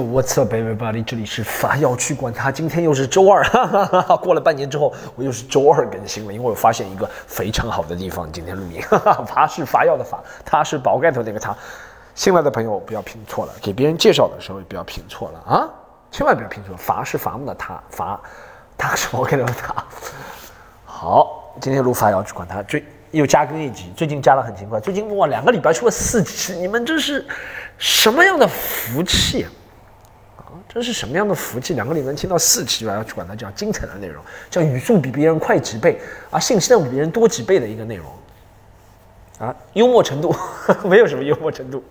What's up, everybody？这里是法药去管他。今天又是周二，哈哈哈哈过了半年之后，我又是周二更新了，因为我发现一个非常好的地方。今天录音，哈哈，法是法药的法，他是宝盖头那个他。新来的朋友不要拼错了，给别人介绍的时候也不要拼错了啊，千万不要拼错。法是伐木的他，伐，他是宝盖头的他。好，今天录法药去管他，最又加更一集，最近加的很勤快，最近哇两个礼拜出了四集，你们这是什么样的福气？这是什么样的福气？两个里能听到四期，我要去管它叫精彩的内容，叫语速比别人快几倍，啊，信息量比别人多几倍的一个内容，啊，幽默程度 没有什么幽默程度，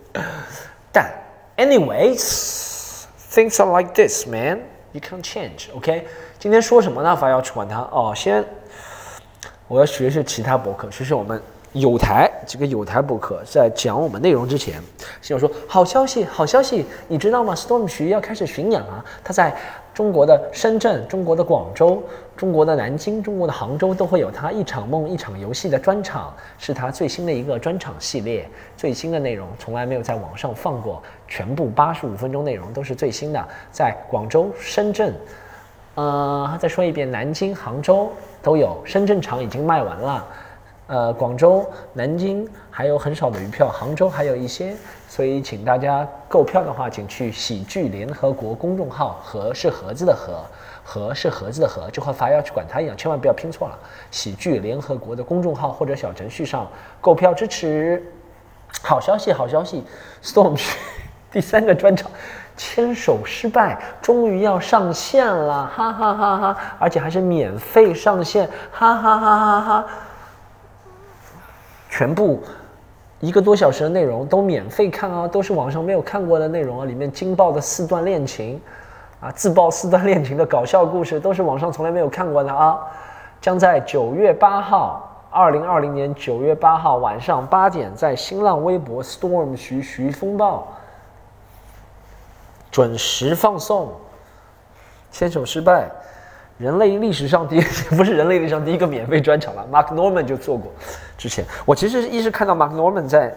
但，anyways，things are like this, man. You can't change. OK，今天说什么呢？法要去管它哦。先，我要学学其他博客，学学我们。有台几个有台博客在讲我们内容之前，先要说好消息，好消息，你知道吗？Storm 徐要开始巡演了，他在中国的深圳、中国的广州、中国的南京、中国的杭州都会有他一场梦、一场游戏的专场，是他最新的一个专场系列，最新的内容从来没有在网上放过，全部八十五分钟内容都是最新的，在广州、深圳，呃，再说一遍，南京、杭州都有，深圳场已经卖完了。呃，广州、南京还有很少的余票，杭州还有一些，所以请大家购票的话，请去喜剧联合国公众号，盒是盒子的盒，盒是盒子的盒，就和发要去管它一样，千万不要拼错了。喜剧联合国的公众号或者小程序上购票支持。好消息，好消息，Storm 第三个专场牵手失败，终于要上线了，哈哈哈哈，而且还是免费上线，哈哈哈哈哈。全部一个多小时的内容都免费看啊，都是网上没有看过的内容啊，里面惊爆的四段恋情，啊，自爆四段恋情的搞笑故事，都是网上从来没有看过的啊。将在九月八号，二零二零年九月八号晚上八点，在新浪微博 Storm 徐徐风暴准时放送。牵手失败。人类历史上第 不是人类历史上第一个免费专场了，Mark Norman 就做过。之前我其实一是看到 Mark Norman 在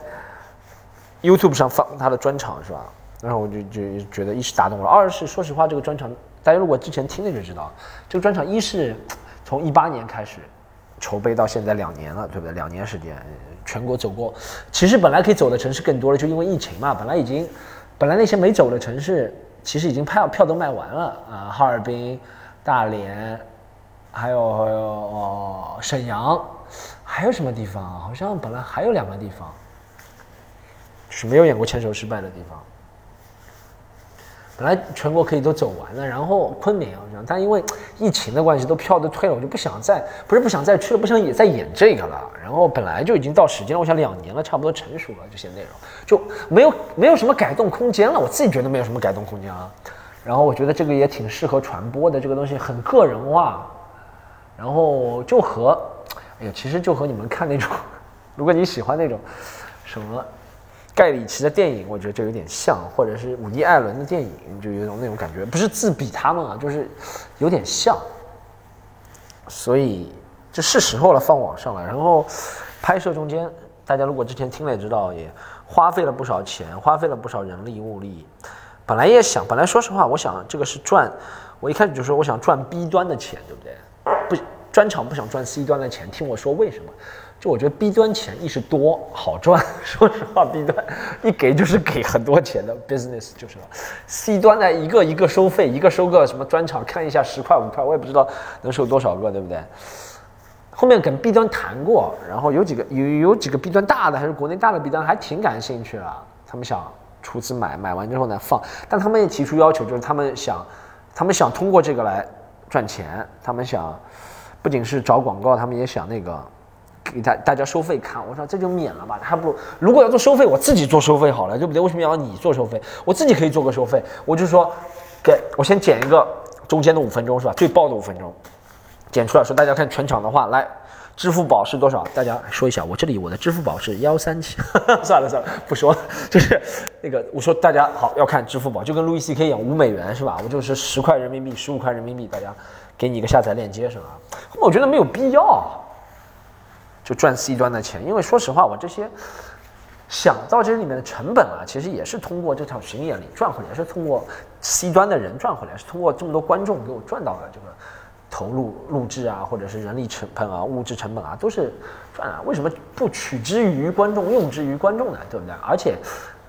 YouTube 上放他的专场是吧？然后我就就觉得一是打动了，二是说实话这个专场大家如果之前听了就知道，这个专场一是从一八年开始筹备到现在两年了，对不对？两年时间全国走过，其实本来可以走的城市更多了，就因为疫情嘛，本来已经本来那些没走的城市其实已经票票都卖完了啊，哈尔滨。大连，还有还有沈阳，还有什么地方？好像本来还有两个地方，是没有演过牵手失败的地方。本来全国可以都走完了，然后昆明好像，但因为疫情的关系，都票都退了，我就不想再不是不想再去了，不想也再演这个了。然后本来就已经到时间了，我想两年了，差不多成熟了，这些内容就没有没有什么改动空间了。我自己觉得没有什么改动空间啊。然后我觉得这个也挺适合传播的，这个东西很个人化，然后就和，哎呀，其实就和你们看那种，如果你喜欢那种什么盖里奇的电影，我觉得就有点像，或者是伍迪·艾伦的电影，就有种那种感觉，不是自比他们啊，就是有点像，所以这是时候了，放网上了。然后拍摄中间，大家如果之前听了也知道，也花费了不少钱，花费了不少人力物力。本来也想，本来说实话，我想这个是赚，我一开始就说我想赚 B 端的钱，对不对？不，专场不想赚 C 端的钱。听我说为什么？就我觉得 B 端钱一是多好赚，说实话，B 端一给就是给很多钱的 business 就是了。C 端呢，一个一个收费，一个收个什么专场，看一下十块五块，我也不知道能收多少个，对不对？后面跟 B 端谈过，然后有几个有有几个 B 端大的，还是国内大的 B 端还挺感兴趣啊，他们想。出资买买完之后呢放，但他们也提出要求，就是他们想，他们想通过这个来赚钱，他们想不仅是找广告，他们也想那个给大大家收费看。我说这就免了吧，还不如如果要做收费，我自己做收费好了，对不对？为什么要你做收费？我自己可以做个收费，我就说给我先剪一个中间的五分钟是吧？最爆的五分钟，剪出来说大家看全场的话来。支付宝是多少？大家说一下，我这里我的支付宝是幺三七。算了算了，不说了。就是那个，我说大家好要看支付宝，就跟路易 C K 一样，五美元是吧？我就是十块人民币，十五块人民币，大家给你一个下载链接是吧？我觉得没有必要，就赚 C 端的钱，因为说实话，我这些想到这里面的成本啊，其实也是通过这场巡演里赚回来，是通过 C 端的人赚回来，是通过这么多观众给我赚到的这个投入录制啊，或者是人力成本啊、物质成本啊，都是赚啊。为什么不取之于观众，用之于观众呢？对不对？而且，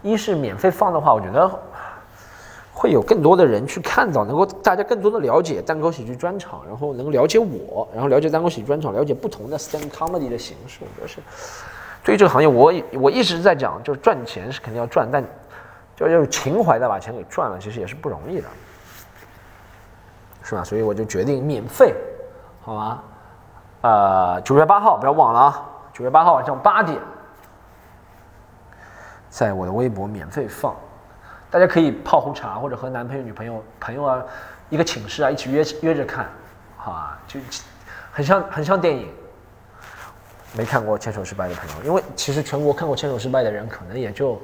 一是免费放的话，我觉得会有更多的人去看到，能够大家更多的了解单口喜剧专场，然后能了解我，然后了解单口喜剧专场，了解不同的 stand comedy 的形式，我觉得是。对于这个行业，我我一直在讲，就是赚钱是肯定要赚，但就要有情怀的把钱给赚了，其实也是不容易的，是吧？所以我就决定免费，好吗？呃，九月八号不要忘了啊，九月八号晚上八点，在我的微博免费放，大家可以泡壶茶或者和男朋友、女朋友、朋友啊，一个寝室啊，一起约约着看，好吧？就很像很像电影。没看过《牵手失败》的朋友，因为其实全国看过《牵手失败》的人可能也就，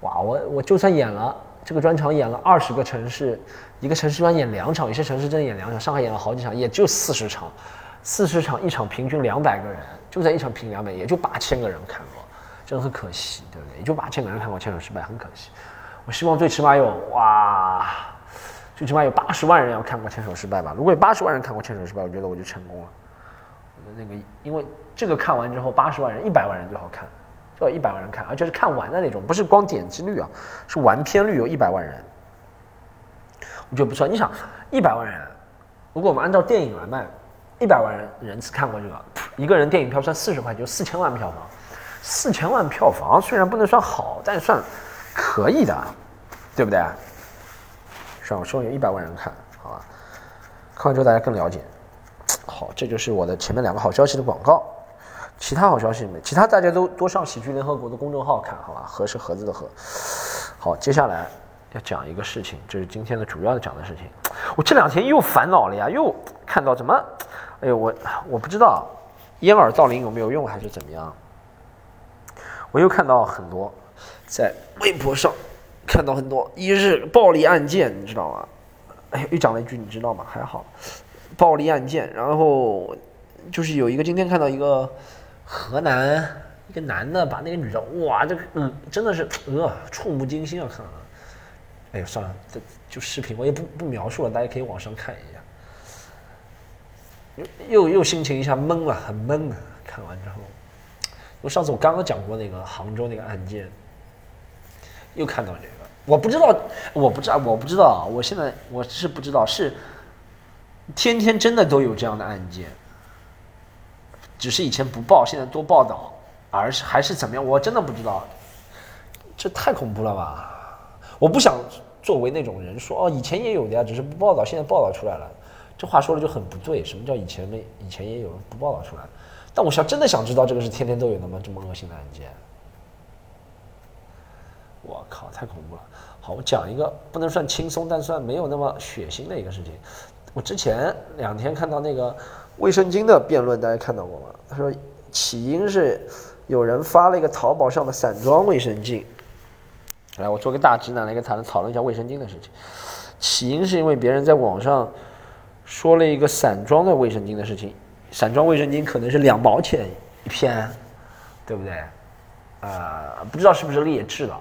哇，我我就算演了这个专场，演了二十个城市，一个城市专演两场，有些城市真的演两场，上海演了好几场，也就四十场，四十场一场平均两百个人，就在一场平两百，也就八千个人看过，真的很可惜，对不对？也就八千个人看过《牵手失败》，很可惜。我希望最起码有哇，最起码有八十万人要看过《牵手失败》吧？如果有八十万人看过《牵手失败》，我觉得我就成功了。那个，因为这个看完之后，八十万人、一百万人最好看，要一百万人看，而且是看完的那种，不是光点击率啊，是完片率有一百万人，我觉得不错。你想，一百万人，如果我们按照电影来卖，一百万人人次看过这个，一个人电影票算四十块，就四千万票房，四千万票房虽然不能算好，但算可以的，对不对？算我说有一百万人看，好吧？看完之后大家更了解。好，这就是我的前面两个好消息的广告，其他好消息没？其他大家都多上喜剧联合国的公众号看好吧？盒是盒子的盒。好，接下来要讲一个事情，这是今天的主要的讲的事情。我这两天又烦恼了呀，又看到怎么？哎呦，我我不知道掩耳盗铃有没有用还是怎么样？我又看到很多在微博上看到很多一日暴力案件，你知道吗？哎，又讲了一句，你知道吗？还好。暴力案件，然后就是有一个今天看到一个河南一个男的把那个女的，哇，这个嗯真的是呃触目惊心啊！看了，哎呦算了，这就视频我也不不描述了，大家可以网上看一下。又又又心情一下懵了，很懵啊！看完之后，因为上次我刚刚讲过那个杭州那个案件，又看到这个，我不知道，我不知道，我不知道，我现在我是不知道是。天天真的都有这样的案件，只是以前不报，现在多报道，而是还是怎么样？我真的不知道，这太恐怖了吧！我不想作为那种人说哦，以前也有的呀，只是不报道，现在报道出来了。这话说的就很不对。什么叫以前没？以前也有人不报道出来？但我想真的想知道，这个是天天都有的吗？这么恶心的案件？我靠，太恐怖了！好，我讲一个不能算轻松，但算没有那么血腥的一个事情。我之前两天看到那个卫生巾的辩论，大家看到过吗？他说起因是有人发了一个淘宝上的散装卫生巾。来，我做个大直男来跟谈讨论一下卫生巾的事情。起因是因为别人在网上说了一个散装的卫生巾的事情，散装卫生巾可能是两毛钱一片，对不对？呃，不知道是不是劣质的，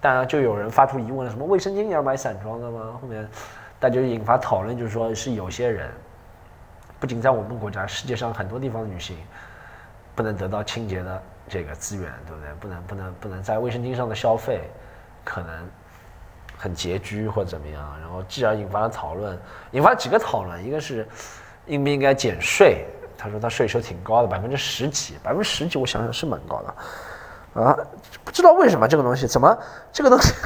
当然就有人发出疑问了：什么卫生巾也要买散装的吗？后面。那就引发讨论，就是说是有些人，不仅在我们国家，世界上很多地方的女性，不能得到清洁的这个资源，对不对？不能不能不能在卫生巾上的消费，可能很拮据或者怎么样，然后继而引发了讨论，引发几个讨论，一个是应不应该减税？他说他税收挺高的，百分之十几，百分之十几，我想想是蛮高的，啊，不知道为什么这个东西怎么这个东西。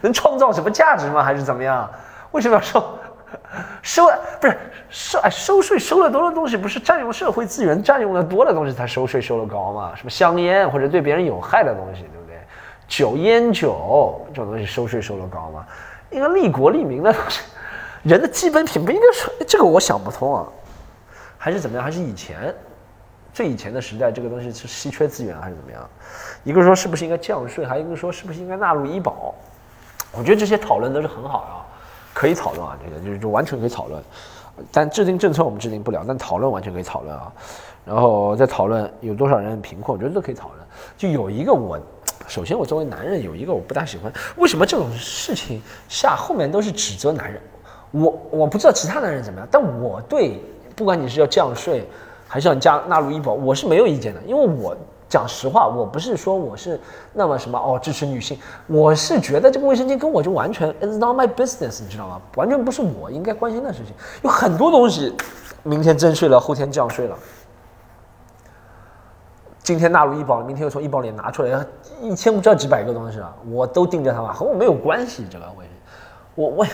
能创造什么价值吗？还是怎么样？为什么要收 收？不是收哎，收税收的多的东西，不是占用社会资源占用的多的东西才收税收的高吗？什么香烟或者对别人有害的东西，对不对？酒烟酒这种东西收税收的高吗？应该利国利民的东西，人的基本品不应该说这个，我想不通啊。还是怎么样？还是以前最以前的时代，这个东西是稀缺资源还是怎么样？一个说是不是应该降税，还有一个说是不是应该纳入医保？我觉得这些讨论都是很好的，可以讨论啊，这个就是就完全可以讨论。但制定政策我们制定不了，但讨论完全可以讨论啊。然后再讨论有多少人贫困，我觉得都可以讨论。就有一个我，首先我作为男人有一个我不大喜欢，为什么这种事情下后面都是指责男人？我我不知道其他男人怎么样，但我对不管你是要降税还是要加纳入医保，我是没有意见的，因为我讲实话，我不是说我是那么什么哦支持女性，我是觉得这个卫生巾跟我就完全 is not my business，你知道吗？完全不是我应该关心的事情，有很多东西，明天征税了，后天降税了。今天纳入医保，明天又从医保里拿出来，一千不知道几百个东西了，我都盯着他嘛，和我没有关系。这个我，我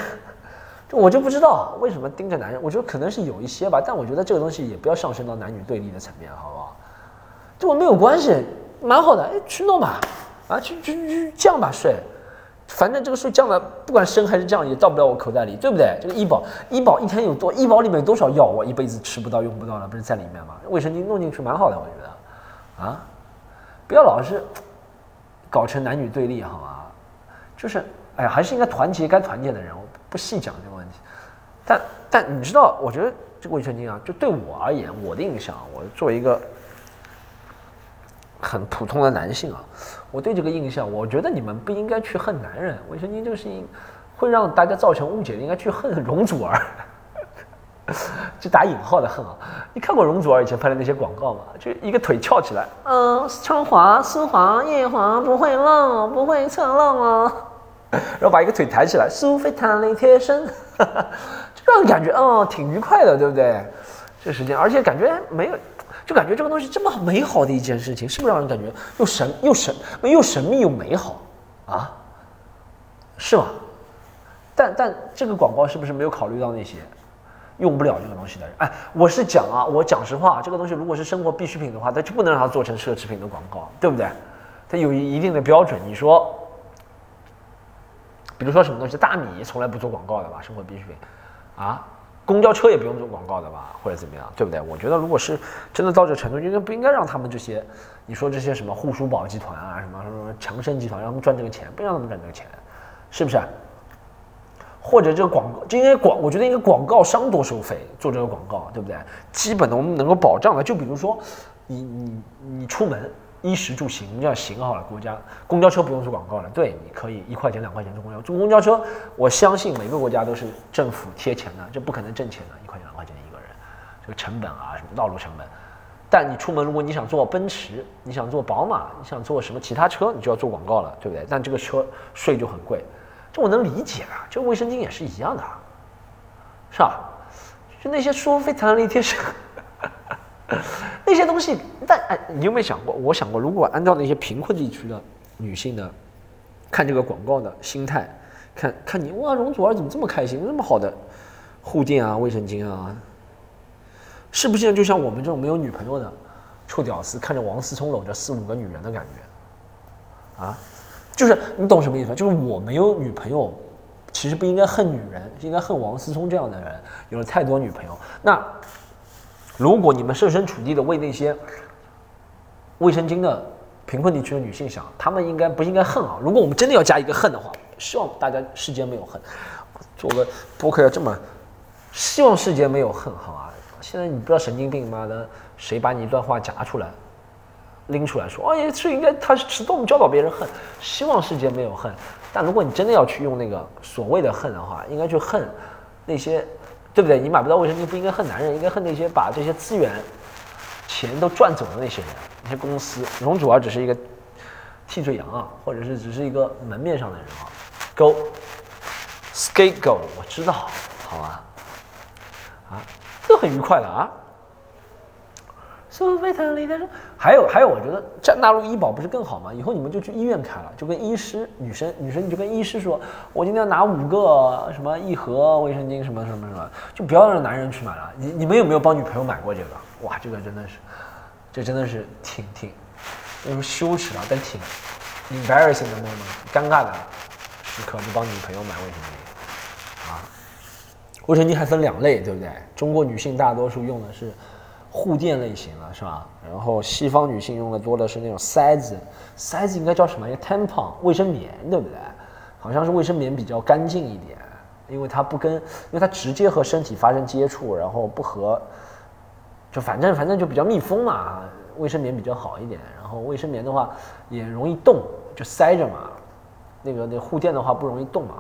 我，我就不知道为什么盯着男人。我觉得可能是有一些吧，但我觉得这个东西也不要上升到男女对立的层面，好不好？跟我没有关系，蛮好的，哎，去弄吧，啊，去去去降吧税，反正这个税降了，不管升还是降，也到不了我口袋里，对不对？这个医保，医保一天有多，医保里面有多少药，我一辈子吃不到、用不到了，不是在里面吗？卫生巾弄进去蛮好的，我觉得。啊，不要老是 搞成男女对立，好吗？就是，哎呀，还是应该团结该团结的人。我不细讲这个问题，但但你知道，我觉得这个卫生巾啊，就对我而言，我的印象，我作为一个很普通的男性啊，我对这个印象，我觉得你们不应该去恨男人。卫生巾这个事情会让大家造成误解，应该去恨容祖儿。就打引号的恨啊！你看过容祖儿以前拍的那些广告吗？就一个腿翘起来，嗯，超滑、丝滑、夜滑，不会浪，不会侧浪啊。然后把一个腿抬起来，苏菲弹力贴身，就让人感觉哦，挺愉快的，对不对？这时间，而且感觉没有，就感觉这个东西这么美好的一件事情，是不是让人感觉又神又神又神秘又美好啊？是吧？但但这个广告是不是没有考虑到那些？用不了这个东西的人，哎，我是讲啊，我讲实话，这个东西如果是生活必需品的话，它就不能让它做成奢侈品的广告，对不对？它有一定的标准。你说，比如说什么东西，大米从来不做广告的吧？生活必需品，啊，公交车也不用做广告的吧？或者怎么样，对不对？我觉得如果是真的到这程度，应该不应该让他们这些，你说这些什么护舒宝集团啊，什么什么强生集团，让他们赚这个钱，不让他们赚这个钱，是不是？或者这个广告，就应该广，我觉得应该广告商多收费做这个广告，对不对？基本的我们能够保障的，就比如说，你你你出门衣食住行这样行好了，国家公交车不用做广告了，对，你可以一块钱两块钱坐公交，坐公交车，我相信每个国家都是政府贴钱的，这不可能挣钱的，一块钱两块钱一个人，这个成本啊什么道路成本。但你出门如果你想坐奔驰，你想坐宝马，你想坐什么其他车，你就要做广告了，对不对？但这个车税就很贵。这我能理解啊，这卫生巾也是一样的，是吧？就那些说非弹力贴身，那些东西，但哎，你有没有想过？我想过，如果按照那些贫困地区的女性的看这个广告的心态，看看你哇，容祖儿怎么这么开心？那么好的护垫啊，卫生巾啊，是不是就像我们这种没有女朋友的臭屌丝，看着王思聪搂着四五个女人的感觉啊？就是你懂什么意思？就是我没有女朋友，其实不应该恨女人，应该恨王思聪这样的人有了太多女朋友。那如果你们设身处地的为那些卫生巾的贫困地区的女性想，她们应该不应该恨啊？如果我们真的要加一个恨的话，希望大家世间没有恨。做个播客要这么，希望世间没有恨，好啊？现在你不知道神经病妈的，谁把你一段话夹出来？拎出来说，哦，也是应该，他是动教导别人恨，希望世界没有恨。但如果你真的要去用那个所谓的恨的话，应该去恨那些，对不对？你买不到卫生巾，不应该恨男人，应该恨那些把这些资源、钱都赚走的那些人，那些公司。容祖儿只是一个替罪羊啊，或者是只是一个门面上的人啊。Go scapegoat，我知道，好吧？啊，这很愉快的啊。苏菲特里的还有还有，我觉得这纳入医保不是更好吗？以后你们就去医院开了，就跟医师女生女生你就跟医师说，我今天要拿五个什么一盒卫生巾什么什么什么，就不要让男人去买了。你你们有没有帮女朋友买过这个？哇，这个真的是，这真的是挺挺，那种羞耻啊，但挺 embarrassing 的那种尴尬的时刻，就帮女朋友买卫生巾啊。卫生巾还分两类，对不对？中国女性大多数用的是。护垫类型了是吧？然后西方女性用的多的是那种塞子，塞子应该叫什么？一个 tampon 卫生棉，对不对？好像是卫生棉比较干净一点因为它不跟，因为它直接和身体发生接触，然后不和，就反正反正就比较密封嘛，卫生棉比较好一点。然后卫生棉的话也容易动，就塞着嘛。那个那护垫的话不容易动嘛，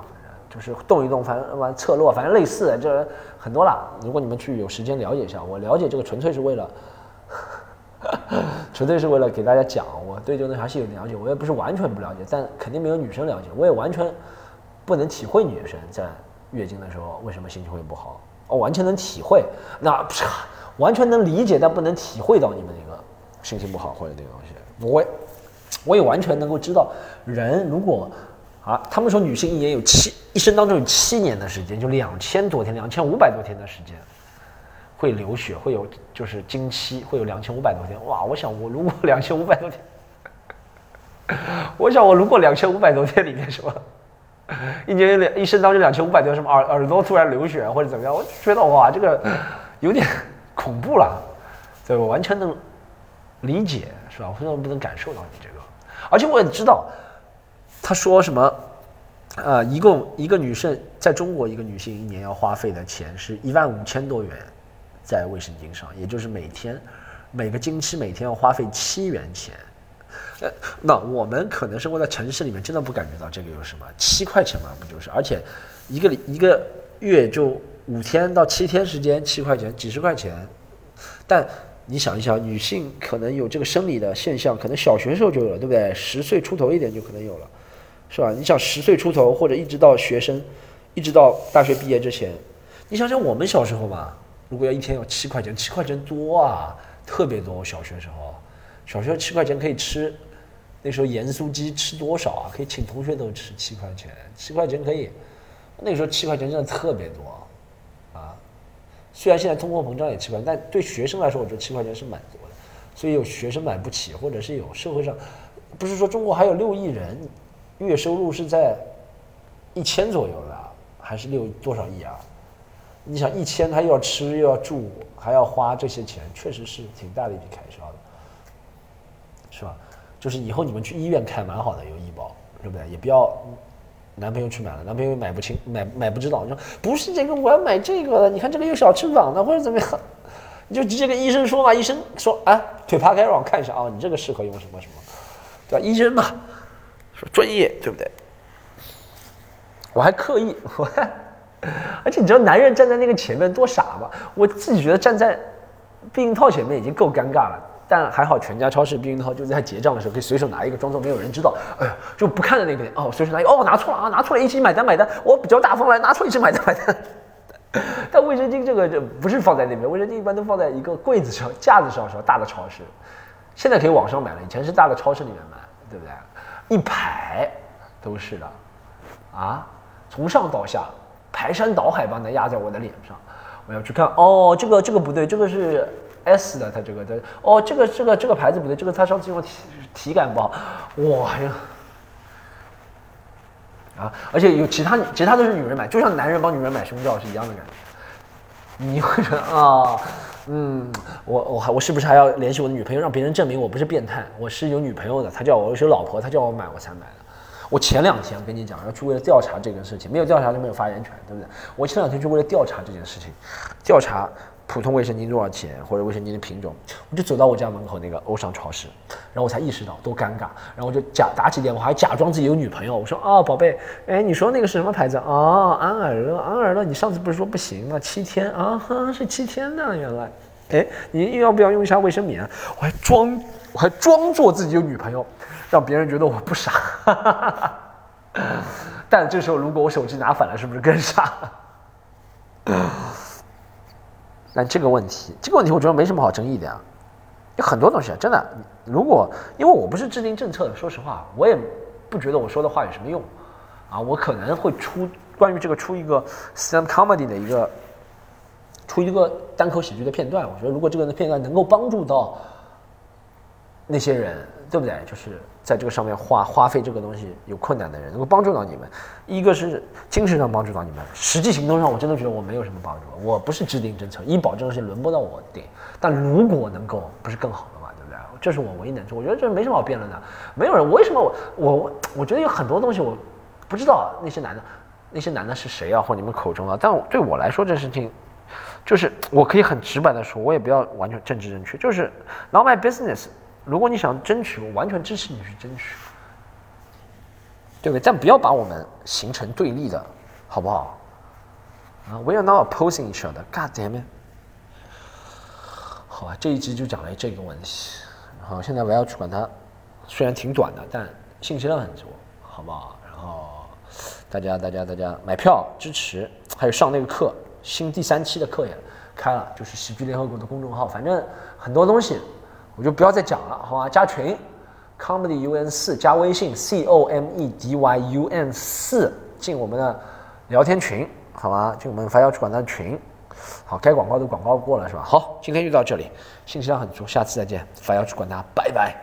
就是动一动，反正完侧落，反正类似，这很多了。如果你们去有时间了解一下，我了解这个纯粹是为了。纯粹是为了给大家讲，我对这个东西还是有了解，我也不是完全不了解，但肯定没有女生了解，我也完全不能体会女生在月经的时候为什么心情会不好，哦，完全能体会，那不是完全能理解，但不能体会到你们那个心情不好或者那个东西，我我也完全能够知道，人如果啊，他们说女性一年有七一生当中有七年的时间，就两千多天，两千五百多天的时间。会流血，会有就是经期，会有两千五百多天。哇，我想我如果两千五百多天，我想我如果两千五百多天里面什么，一年两一生当中两千五百多什么耳耳朵突然流血或者怎么样，我觉得哇，这个有点 恐怖了。对我完全能理解，是吧？我为什么不能感受到你这个？而且我也知道，他说什么，呃，一共一个女生在中国一个女性一年要花费的钱是一万五千多元。在卫生巾上，也就是每天每个经期每天要花费七元钱。那我们可能生活在城市里面，真的不感觉到这个有什么七块钱嘛？不就是？而且一个一个月就五天到七天时间，七块钱几十块钱。但你想一想，女性可能有这个生理的现象，可能小学时候就有了，对不对？十岁出头一点就可能有了，是吧？你想十岁出头或者一直到学生，一直到大学毕业之前，你想想我们小时候嘛。如果要一天要七块钱，七块钱多啊，特别多。小学时候，小学七块钱可以吃，那时候盐酥鸡吃多少啊？可以请同学都吃七块钱，七块钱可以。那时候七块钱真的特别多，啊，虽然现在通货膨胀也七块，但对学生来说，我觉得七块钱是蛮多的。所以有学生买不起，或者是有社会上，不是说中国还有六亿人，月收入是在一千左右的，还是六多少亿啊？你想一千，他又要吃又要住，还要花这些钱，确实是挺大的一笔开销的，是吧？就是以后你们去医院看蛮好的，有医保，对不对？也不要男朋友去买了，男朋友买不清，买买不知道。你说不是这个，我要买这个的。你看这个有小翅膀的，或者怎么样？你就直接跟医生说嘛。医生说啊，腿扒开让我看一下啊，你这个适合用什么什么，对吧？医生嘛，说专业，对不对？我还刻意我还。而且你知道男人站在那个前面多傻吗？我自己觉得站在避孕套前面已经够尴尬了，但还好全家超市避孕套就在结账的时候可以随手拿一个装作没有人知道，哎呀就不看的那边哦，随手拿一个哦拿错了啊拿错了，一起买单买单，我比较大方来拿错一起买单买单。但卫生巾这个就不是放在那边，卫生巾一般都放在一个柜子上架子上，说大的超市，现在可以网上买了，以前是大的超市里面买，对不对？一排都是的，啊，从上到下。排山倒海般的压在我的脸上，我要去看哦，这个这个不对，这个是 S 的，它这个的哦，这个这个这个牌子不对，这个它上次用体体感不好，哇呀，啊，而且有其他其他都是女人买，就像男人帮女人买胸罩是一样的感觉。你会觉得啊，嗯，我我还我是不是还要联系我的女朋友，让别人证明我不是变态，我是有女朋友的，她叫我有老婆，她叫我买我才买的。我前两天跟你讲要去为了调查这个事情，没有调查就没有发言权，对不对？我前两天就为了调查这件事情，调查普通卫生巾多少钱或者卫生巾的品种，我就走到我家门口那个欧尚超市，然后我才意识到多尴尬，然后我就假打起电话，还假装自己有女朋友，我说啊宝贝，哎你说那个是什么牌子哦？安尔乐，安尔乐，你上次不是说不行吗？七天啊，是七天呢，原来，哎你要不要用一下卫生棉？我还装我还装作自己有女朋友。让别人觉得我不傻，但这时候如果我手机拿反了，是不是更傻？但这个问题，这个问题我觉得没什么好争议的呀。有很多东西，真的，如果因为我不是制定政策的，说实话，我也不觉得我说的话有什么用啊。我可能会出关于这个出一个 stand comedy 的一个出一个单口喜剧的片段。我觉得如果这个片段能够帮助到那些人。对不对？就是在这个上面花花费这个东西有困难的人，能够帮助到你们。一个是精神上帮助到你们，实际行动上我真的觉得我没有什么帮助。我不是制定政策，医保这东西轮不到我定。但如果能够，不是更好的嘛？对不对？这是我唯一能做。我觉得这没什么好辩论的。没有人，为什么我我我觉得有很多东西我不知道那些男的，那些男的是谁啊？或你们口中啊？但对我来说，这事情就是我可以很直白的说，我也不要完全政治正确，就是 not my business。如果你想争取，我完全支持你去争取，对不对？但不要把我们形成对立的，好不好？啊，we are not opposing each other。God damn it！好吧，这一集就讲了这个问题。好，现在我要去管它，虽然挺短的，但信息量很足，好不好？然后大家大家大家买票支持，还有上那个课，新第三期的课也开了，就是喜剧联合国的公众号，反正很多东西我就不要再讲了，好吧？加群，comedy un 四，加微信 c o m e d y u n 四，进我们的聊天群，好吧？进我们发要去管的群。好，该广告都广告过了是吧？好，今天就到这里，信息量很足，下次再见，发要去管家，拜拜。